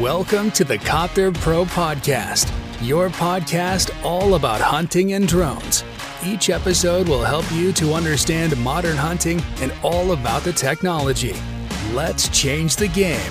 Welcome to the Copter Pro Podcast, your podcast all about hunting and drones. Each episode will help you to understand modern hunting and all about the technology. Let's change the game.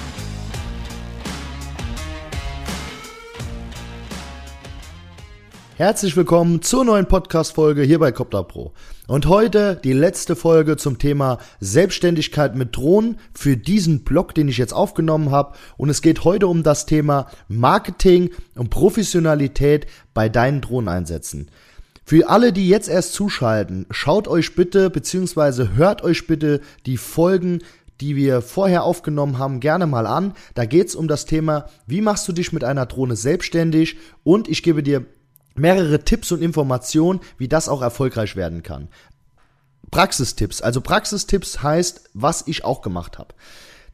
Herzlich willkommen zur neuen Podcast-Folge hier bei Copter Pro. Und heute die letzte Folge zum Thema Selbstständigkeit mit Drohnen für diesen Blog, den ich jetzt aufgenommen habe. Und es geht heute um das Thema Marketing und Professionalität bei deinen Drohneneinsätzen. Für alle, die jetzt erst zuschalten, schaut euch bitte beziehungsweise hört euch bitte die Folgen die wir vorher aufgenommen haben, gerne mal an. Da geht es um das Thema, wie machst du dich mit einer Drohne selbstständig und ich gebe dir mehrere Tipps und Informationen, wie das auch erfolgreich werden kann. Praxistipps. Also Praxistipps heißt, was ich auch gemacht habe.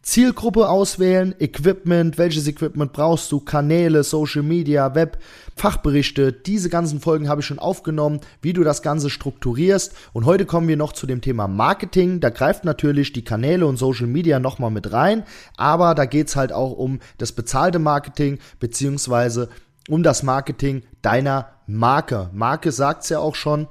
Zielgruppe auswählen, Equipment, welches Equipment brauchst du, Kanäle, Social Media, Web, Fachberichte, diese ganzen Folgen habe ich schon aufgenommen, wie du das Ganze strukturierst. Und heute kommen wir noch zu dem Thema Marketing. Da greift natürlich die Kanäle und Social Media nochmal mit rein, aber da geht's halt auch um das bezahlte Marketing, beziehungsweise um das Marketing deiner Marke. Marke sagt's ja auch schon.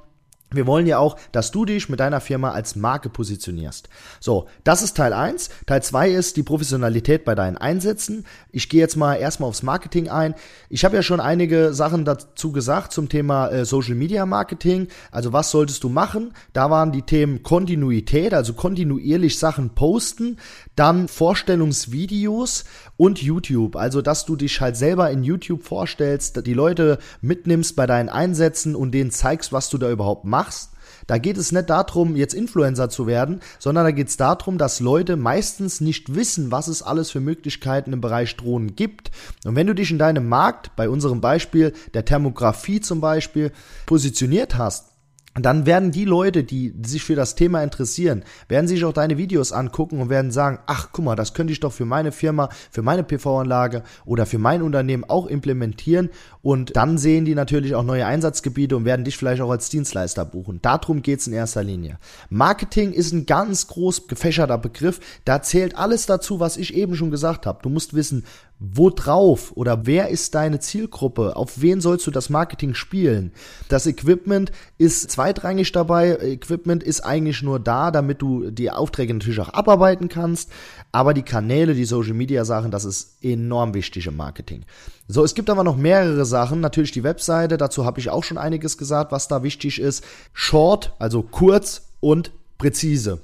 Wir wollen ja auch, dass du dich mit deiner Firma als Marke positionierst. So, das ist Teil 1. Teil 2 ist die Professionalität bei deinen Einsätzen. Ich gehe jetzt mal erstmal aufs Marketing ein. Ich habe ja schon einige Sachen dazu gesagt zum Thema äh, Social Media Marketing. Also was solltest du machen? Da waren die Themen Kontinuität, also kontinuierlich Sachen posten, dann Vorstellungsvideos und YouTube. Also dass du dich halt selber in YouTube vorstellst, die Leute mitnimmst bei deinen Einsätzen und denen zeigst, was du da überhaupt machst da geht es nicht darum, jetzt Influencer zu werden, sondern da geht es darum, dass Leute meistens nicht wissen, was es alles für Möglichkeiten im Bereich Drohnen gibt. Und wenn du dich in deinem Markt, bei unserem Beispiel der Thermografie zum Beispiel, positioniert hast, dann werden die Leute, die sich für das Thema interessieren, werden sich auch deine Videos angucken und werden sagen, ach guck mal, das könnte ich doch für meine Firma, für meine PV-Anlage oder für mein Unternehmen auch implementieren und dann sehen die natürlich auch neue Einsatzgebiete und werden dich vielleicht auch als Dienstleister buchen. Darum geht's in erster Linie. Marketing ist ein ganz groß gefächerter Begriff, da zählt alles dazu, was ich eben schon gesagt habe. Du musst wissen, wo drauf oder wer ist deine Zielgruppe? Auf wen sollst du das Marketing spielen? Das Equipment ist zweitrangig dabei. Equipment ist eigentlich nur da, damit du die Aufträge natürlich auch abarbeiten kannst. Aber die Kanäle, die Social Media Sachen, das ist enorm wichtig im Marketing. So, es gibt aber noch mehrere Sachen. Natürlich die Webseite, dazu habe ich auch schon einiges gesagt, was da wichtig ist. Short, also kurz und präzise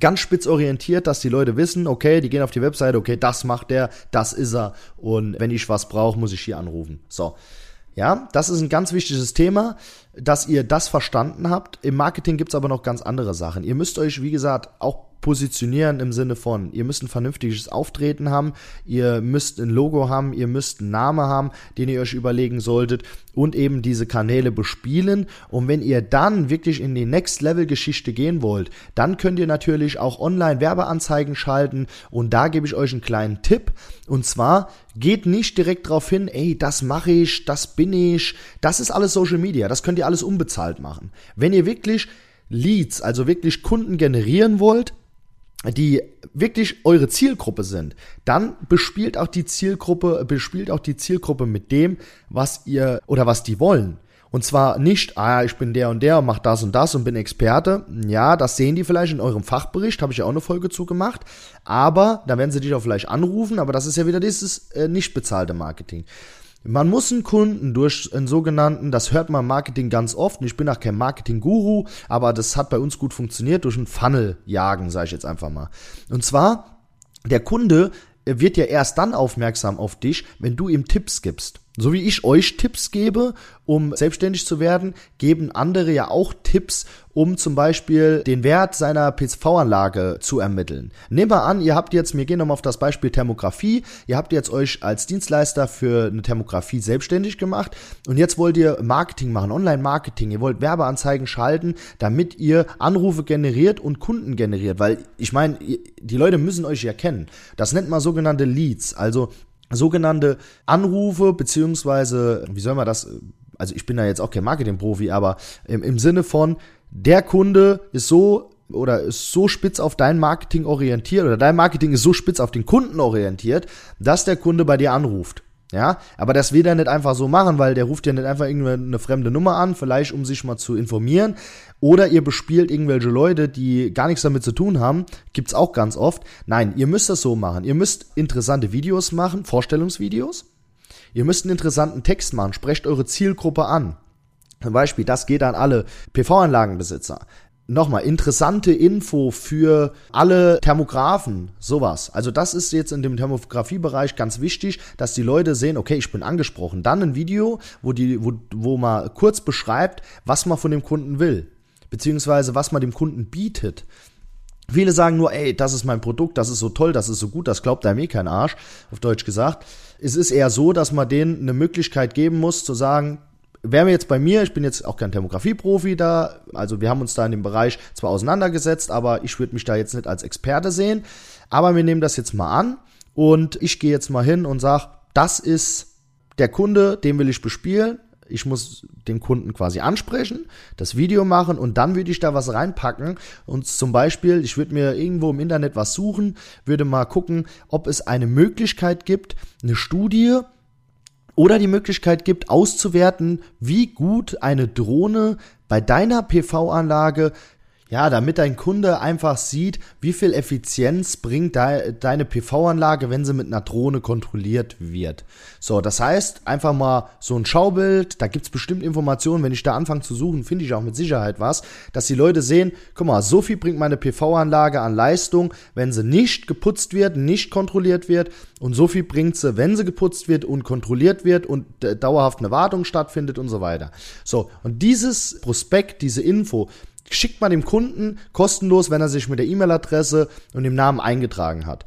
ganz spitz orientiert, dass die Leute wissen, okay, die gehen auf die Webseite, okay, das macht der, das ist er und wenn ich was brauche, muss ich hier anrufen. So. Ja, das ist ein ganz wichtiges Thema, dass ihr das verstanden habt. Im Marketing gibt's aber noch ganz andere Sachen. Ihr müsst euch, wie gesagt, auch positionieren im Sinne von, ihr müsst ein vernünftiges Auftreten haben, ihr müsst ein Logo haben, ihr müsst einen Namen haben, den ihr euch überlegen solltet und eben diese Kanäle bespielen. Und wenn ihr dann wirklich in die Next-Level-Geschichte gehen wollt, dann könnt ihr natürlich auch Online-Werbeanzeigen schalten und da gebe ich euch einen kleinen Tipp. Und zwar geht nicht direkt darauf hin, ey, das mache ich, das bin ich, das ist alles Social Media, das könnt ihr alles unbezahlt machen. Wenn ihr wirklich Leads, also wirklich Kunden generieren wollt, die wirklich eure Zielgruppe sind, dann bespielt auch die Zielgruppe, bespielt auch die Zielgruppe mit dem, was ihr oder was die wollen. Und zwar nicht, ah, ich bin der und der und mach das und das und bin Experte. Ja, das sehen die vielleicht in eurem Fachbericht, habe ich ja auch eine Folge zu gemacht. Aber da werden sie dich auch vielleicht anrufen, aber das ist ja wieder dieses äh, nicht bezahlte Marketing. Man muss einen Kunden durch einen sogenannten, das hört man im Marketing ganz oft, und ich bin auch kein Marketing-Guru, aber das hat bei uns gut funktioniert, durch einen Funnel jagen, sage ich jetzt einfach mal. Und zwar, der Kunde wird ja erst dann aufmerksam auf dich, wenn du ihm Tipps gibst. So wie ich euch Tipps gebe, um selbstständig zu werden, geben andere ja auch Tipps, um zum Beispiel den Wert seiner PSV-Anlage zu ermitteln. Nehmen wir an, ihr habt jetzt, wir gehen nochmal auf das Beispiel Thermografie, ihr habt jetzt euch als Dienstleister für eine Thermografie selbstständig gemacht und jetzt wollt ihr Marketing machen, Online-Marketing, ihr wollt Werbeanzeigen schalten, damit ihr Anrufe generiert und Kunden generiert, weil ich meine, die Leute müssen euch ja kennen. Das nennt man sogenannte Leads, also sogenannte Anrufe, beziehungsweise, wie soll man das, also ich bin da jetzt auch kein Marketing-Profi, aber im, im Sinne von, der Kunde ist so oder ist so spitz auf dein Marketing orientiert oder dein Marketing ist so spitz auf den Kunden orientiert, dass der Kunde bei dir anruft. Ja, aber das will er nicht einfach so machen, weil der ruft ja nicht einfach irgendeine fremde Nummer an, vielleicht um sich mal zu informieren. Oder ihr bespielt irgendwelche Leute, die gar nichts damit zu tun haben. Gibt's auch ganz oft. Nein, ihr müsst das so machen. Ihr müsst interessante Videos machen, Vorstellungsvideos. Ihr müsst einen interessanten Text machen. Sprecht eure Zielgruppe an. Zum Beispiel, das geht an alle PV-Anlagenbesitzer nochmal, interessante Info für alle Thermografen, sowas. Also das ist jetzt in dem Thermografiebereich ganz wichtig, dass die Leute sehen, okay, ich bin angesprochen. Dann ein Video, wo, die, wo, wo man kurz beschreibt, was man von dem Kunden will, beziehungsweise was man dem Kunden bietet. Viele sagen nur, ey, das ist mein Produkt, das ist so toll, das ist so gut, das glaubt einem eh kein Arsch, auf Deutsch gesagt. Es ist eher so, dass man denen eine Möglichkeit geben muss, zu sagen, wären wir jetzt bei mir, ich bin jetzt auch kein Thermografie-Profi da, also wir haben uns da in dem Bereich zwar auseinandergesetzt, aber ich würde mich da jetzt nicht als Experte sehen. Aber wir nehmen das jetzt mal an und ich gehe jetzt mal hin und sage, das ist der Kunde, den will ich bespielen. Ich muss den Kunden quasi ansprechen, das Video machen und dann würde ich da was reinpacken. Und zum Beispiel, ich würde mir irgendwo im Internet was suchen, würde mal gucken, ob es eine Möglichkeit gibt, eine Studie oder die Möglichkeit gibt, auszuwerten, wie gut eine Drohne bei deiner PV-Anlage ja, damit dein Kunde einfach sieht, wie viel Effizienz bringt de deine PV-Anlage, wenn sie mit einer Drohne kontrolliert wird. So, das heißt, einfach mal so ein Schaubild, da gibt's bestimmt Informationen, wenn ich da anfange zu suchen, finde ich auch mit Sicherheit was, dass die Leute sehen, guck mal, so viel bringt meine PV-Anlage an Leistung, wenn sie nicht geputzt wird, nicht kontrolliert wird und so viel bringt sie, wenn sie geputzt wird und kontrolliert wird und dauerhaft eine Wartung stattfindet und so weiter. So, und dieses Prospekt, diese Info, schickt man dem Kunden kostenlos, wenn er sich mit der E-Mail-Adresse und dem Namen eingetragen hat.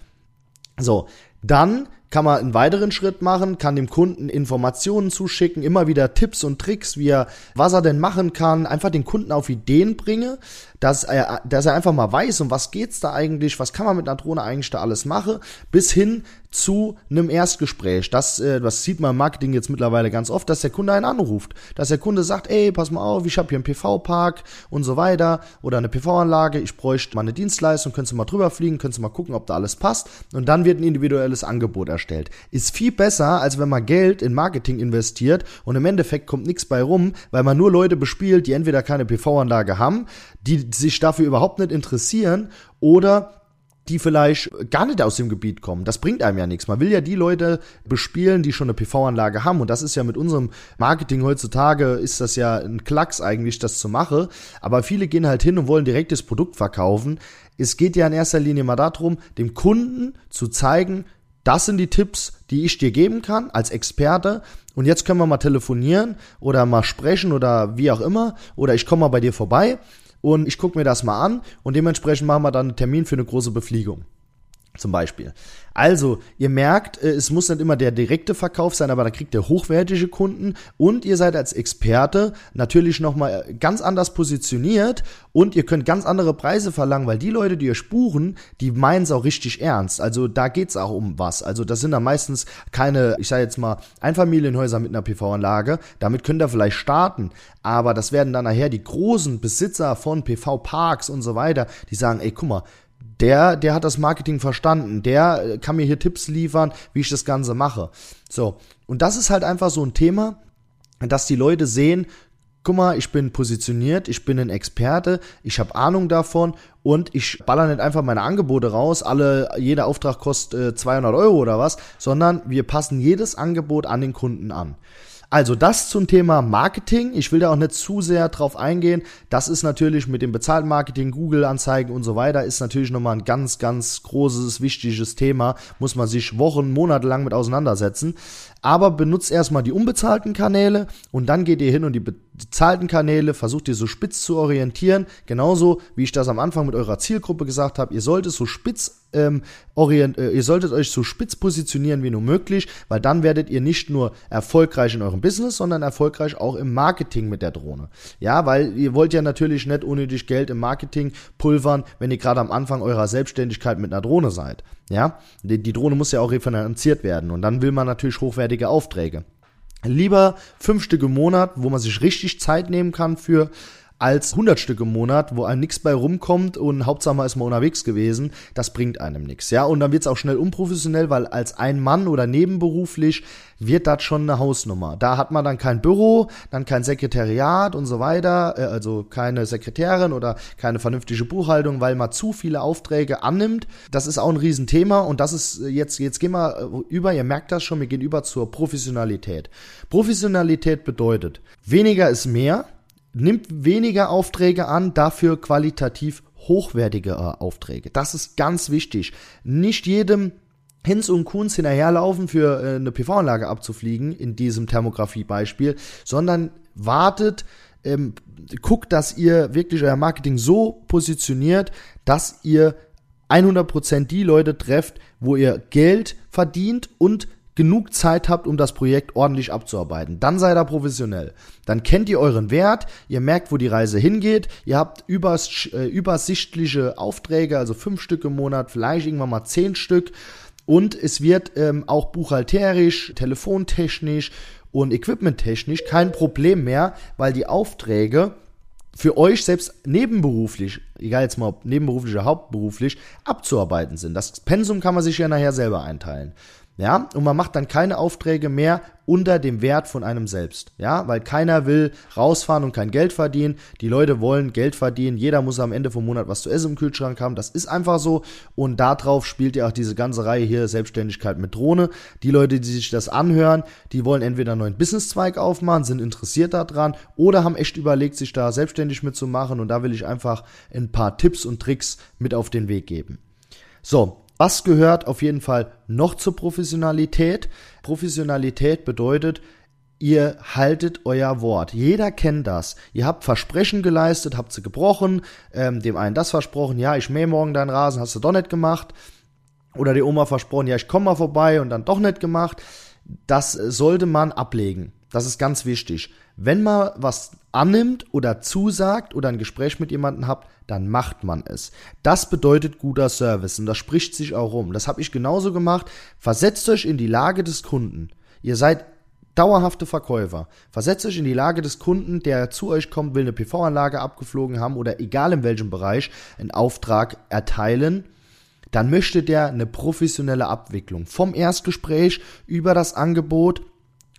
So, dann kann man einen weiteren Schritt machen, kann dem Kunden Informationen zuschicken, immer wieder Tipps und Tricks, wie er, was er denn machen kann, einfach den Kunden auf Ideen bringe, dass er, dass er einfach mal weiß, um was geht's da eigentlich, was kann man mit einer Drohne eigentlich da alles machen, bis hin zu einem Erstgespräch. Das, äh, das sieht man im Marketing jetzt mittlerweile ganz oft, dass der Kunde einen anruft, dass der Kunde sagt, ey, pass mal auf, ich habe hier einen PV-Park und so weiter oder eine PV-Anlage, ich bräuchte mal eine Dienstleistung, könntest du mal drüber fliegen, könntest du mal gucken, ob da alles passt? Und dann wird ein individuelles Angebot erstellt. Ist viel besser, als wenn man Geld in Marketing investiert und im Endeffekt kommt nichts bei rum, weil man nur Leute bespielt, die entweder keine PV-Anlage haben, die sich dafür überhaupt nicht interessieren oder die vielleicht gar nicht aus dem Gebiet kommen. Das bringt einem ja nichts. Man will ja die Leute bespielen, die schon eine PV-Anlage haben. Und das ist ja mit unserem Marketing heutzutage, ist das ja ein Klacks eigentlich, das zu machen. Aber viele gehen halt hin und wollen direkt das Produkt verkaufen. Es geht ja in erster Linie mal darum, dem Kunden zu zeigen, das sind die Tipps, die ich dir geben kann als Experte. Und jetzt können wir mal telefonieren oder mal sprechen oder wie auch immer. Oder ich komme mal bei dir vorbei und ich gucke mir das mal an und dementsprechend machen wir dann einen Termin für eine große Befliegung. Zum Beispiel. Also, ihr merkt, äh, es muss nicht immer der direkte Verkauf sein, aber da kriegt ihr hochwertige Kunden und ihr seid als Experte natürlich nochmal äh, ganz anders positioniert und ihr könnt ganz andere Preise verlangen, weil die Leute, die ihr spuren, die meinen es auch richtig ernst. Also da geht's auch um was. Also das sind dann meistens keine, ich sage jetzt mal, Einfamilienhäuser mit einer PV-Anlage. Damit könnt ihr vielleicht starten, aber das werden dann nachher die großen Besitzer von PV-Parks und so weiter, die sagen, ey, guck mal, der, der hat das Marketing verstanden, der äh, kann mir hier Tipps liefern, wie ich das Ganze mache. So, und das ist halt einfach so ein Thema, dass die Leute sehen, guck mal, ich bin positioniert, ich bin ein Experte, ich habe Ahnung davon und ich baller nicht einfach meine Angebote raus, alle, jeder Auftrag kostet äh, 200 Euro oder was, sondern wir passen jedes Angebot an den Kunden an. Also das zum Thema Marketing. Ich will da auch nicht zu sehr drauf eingehen. Das ist natürlich mit dem bezahlten Marketing, Google-Anzeigen und so weiter, ist natürlich nochmal ein ganz, ganz großes, wichtiges Thema. Muss man sich Wochen, Monate lang mit auseinandersetzen. Aber benutzt erstmal die unbezahlten Kanäle und dann geht ihr hin und die bezahlten Kanäle versucht ihr so spitz zu orientieren. Genauso wie ich das am Anfang mit eurer Zielgruppe gesagt habe. Ihr solltet so spitz ähm, orient, äh, ihr solltet euch so spitz positionieren wie nur möglich, weil dann werdet ihr nicht nur erfolgreich in eurem Business, sondern erfolgreich auch im Marketing mit der Drohne. Ja, weil ihr wollt ja natürlich nicht unnötig Geld im Marketing pulvern, wenn ihr gerade am Anfang eurer Selbstständigkeit mit einer Drohne seid. Ja, die, die Drohne muss ja auch refinanziert werden und dann will man natürlich hochwertige Aufträge. Lieber fünf Stück im Monat, wo man sich richtig Zeit nehmen kann für, als 100 Stück im Monat, wo einem nichts bei rumkommt und Hauptsache mal ist mal unterwegs gewesen. Das bringt einem nichts. Ja, und dann wird es auch schnell unprofessionell, weil als ein Mann oder nebenberuflich wird das schon eine Hausnummer. Da hat man dann kein Büro, dann kein Sekretariat und so weiter, äh, also keine Sekretärin oder keine vernünftige Buchhaltung, weil man zu viele Aufträge annimmt. Das ist auch ein Riesenthema und das ist jetzt, jetzt gehen wir über, ihr merkt das schon, wir gehen über zur Professionalität. Professionalität bedeutet, weniger ist mehr, nimmt weniger Aufträge an, dafür qualitativ hochwertige äh, Aufträge. Das ist ganz wichtig. Nicht jedem Hinz und Kunz hinterherlaufen, für äh, eine PV-Anlage abzufliegen, in diesem Thermografie-Beispiel, sondern wartet, ähm, guckt, dass ihr wirklich euer Marketing so positioniert, dass ihr 100% die Leute trefft, wo ihr Geld verdient und genug Zeit habt, um das Projekt ordentlich abzuarbeiten. Dann seid ihr professionell. Dann kennt ihr euren Wert, ihr merkt, wo die Reise hingeht, ihr habt übers, äh, übersichtliche Aufträge, also fünf Stück im Monat, vielleicht irgendwann mal zehn Stück. Und es wird ähm, auch buchhalterisch, telefontechnisch und equipmenttechnisch kein Problem mehr, weil die Aufträge für euch selbst nebenberuflich, egal jetzt mal ob nebenberuflich oder hauptberuflich, abzuarbeiten sind. Das Pensum kann man sich ja nachher selber einteilen. Ja, und man macht dann keine Aufträge mehr unter dem Wert von einem selbst. Ja, weil keiner will rausfahren und kein Geld verdienen. Die Leute wollen Geld verdienen. Jeder muss am Ende vom Monat was zu essen im Kühlschrank haben. Das ist einfach so. Und darauf spielt ja auch diese ganze Reihe hier Selbstständigkeit mit Drohne. Die Leute, die sich das anhören, die wollen entweder einen neuen Businesszweig aufmachen, sind interessiert daran oder haben echt überlegt, sich da selbstständig mitzumachen. Und da will ich einfach ein paar Tipps und Tricks mit auf den Weg geben. So, was gehört auf jeden Fall noch zur Professionalität? Professionalität bedeutet, ihr haltet euer Wort. Jeder kennt das. Ihr habt Versprechen geleistet, habt sie gebrochen, ähm, dem einen das versprochen, ja, ich mähe morgen deinen Rasen, hast du doch nicht gemacht. Oder die Oma versprochen, ja, ich komme mal vorbei und dann doch nicht gemacht. Das sollte man ablegen. Das ist ganz wichtig. Wenn man was annimmt oder zusagt oder ein Gespräch mit jemandem habt, dann macht man es. Das bedeutet guter Service und das spricht sich auch rum. Das habe ich genauso gemacht. Versetzt euch in die Lage des Kunden. Ihr seid dauerhafte Verkäufer. Versetzt euch in die Lage des Kunden, der zu euch kommt, will eine PV-Anlage abgeflogen haben oder egal in welchem Bereich einen Auftrag erteilen dann möchte der eine professionelle Abwicklung. Vom Erstgespräch über das Angebot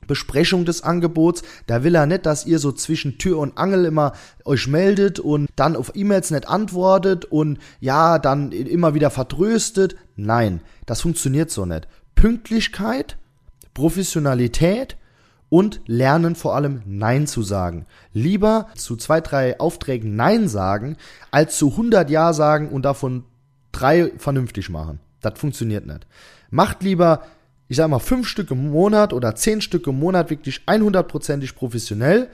Besprechung des Angebots. Da will er nicht, dass ihr so zwischen Tür und Angel immer euch meldet und dann auf E-Mails nicht antwortet und ja, dann immer wieder vertröstet. Nein, das funktioniert so nicht. Pünktlichkeit, Professionalität und lernen vor allem Nein zu sagen. Lieber zu zwei, drei Aufträgen Nein sagen, als zu 100 Ja sagen und davon drei vernünftig machen. Das funktioniert nicht. Macht lieber ich sag mal, fünf Stück im Monat oder zehn Stück im Monat wirklich 100%ig professionell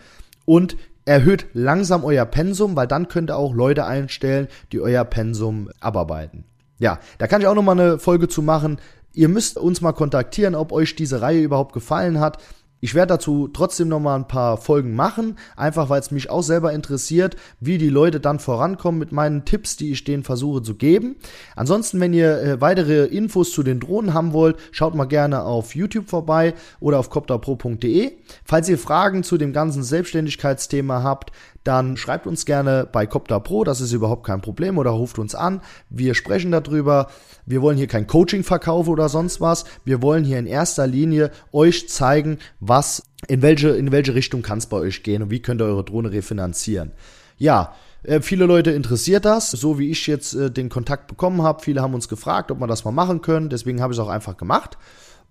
und erhöht langsam euer Pensum, weil dann könnt ihr auch Leute einstellen, die euer Pensum abarbeiten. Ja, da kann ich auch nochmal eine Folge zu machen. Ihr müsst uns mal kontaktieren, ob euch diese Reihe überhaupt gefallen hat. Ich werde dazu trotzdem noch mal ein paar Folgen machen, einfach weil es mich auch selber interessiert, wie die Leute dann vorankommen mit meinen Tipps, die ich denen versuche zu geben. Ansonsten, wenn ihr äh, weitere Infos zu den Drohnen haben wollt, schaut mal gerne auf YouTube vorbei oder auf copterpro.de. Falls ihr Fragen zu dem ganzen Selbstständigkeitsthema habt, dann schreibt uns gerne bei Copter Pro, das ist überhaupt kein Problem, oder ruft uns an. Wir sprechen darüber. Wir wollen hier kein Coaching verkaufen oder sonst was. Wir wollen hier in erster Linie euch zeigen, was, in welche, in welche Richtung kann es bei euch gehen und wie könnt ihr eure Drohne refinanzieren. Ja, äh, viele Leute interessiert das, so wie ich jetzt äh, den Kontakt bekommen habe. Viele haben uns gefragt, ob wir das mal machen können. Deswegen habe ich es auch einfach gemacht.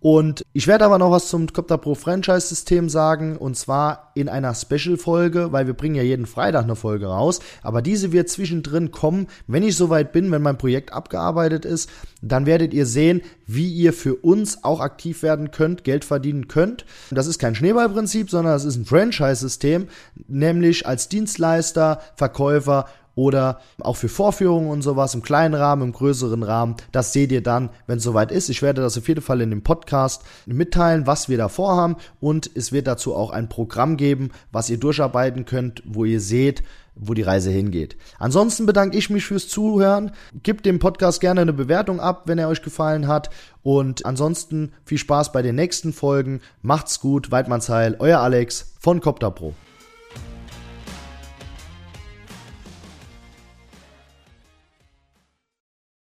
Und ich werde aber noch was zum Copter Pro Franchise System sagen und zwar in einer Special Folge, weil wir bringen ja jeden Freitag eine Folge raus, aber diese wird zwischendrin kommen, wenn ich soweit bin, wenn mein Projekt abgearbeitet ist, dann werdet ihr sehen, wie ihr für uns auch aktiv werden könnt, Geld verdienen könnt. Das ist kein Schneeballprinzip, sondern das ist ein Franchise System, nämlich als Dienstleister, Verkäufer oder auch für Vorführungen und sowas im kleinen Rahmen, im größeren Rahmen. Das seht ihr dann, wenn es soweit ist. Ich werde das auf jeden Fall in dem Podcast mitteilen, was wir da vorhaben und es wird dazu auch ein Programm geben, was ihr durcharbeiten könnt, wo ihr seht, wo die Reise hingeht. Ansonsten bedanke ich mich fürs Zuhören. Gebt dem Podcast gerne eine Bewertung ab, wenn er euch gefallen hat. Und ansonsten viel Spaß bei den nächsten Folgen. Macht's gut, Weidmannsheil, euer Alex von Copter Pro.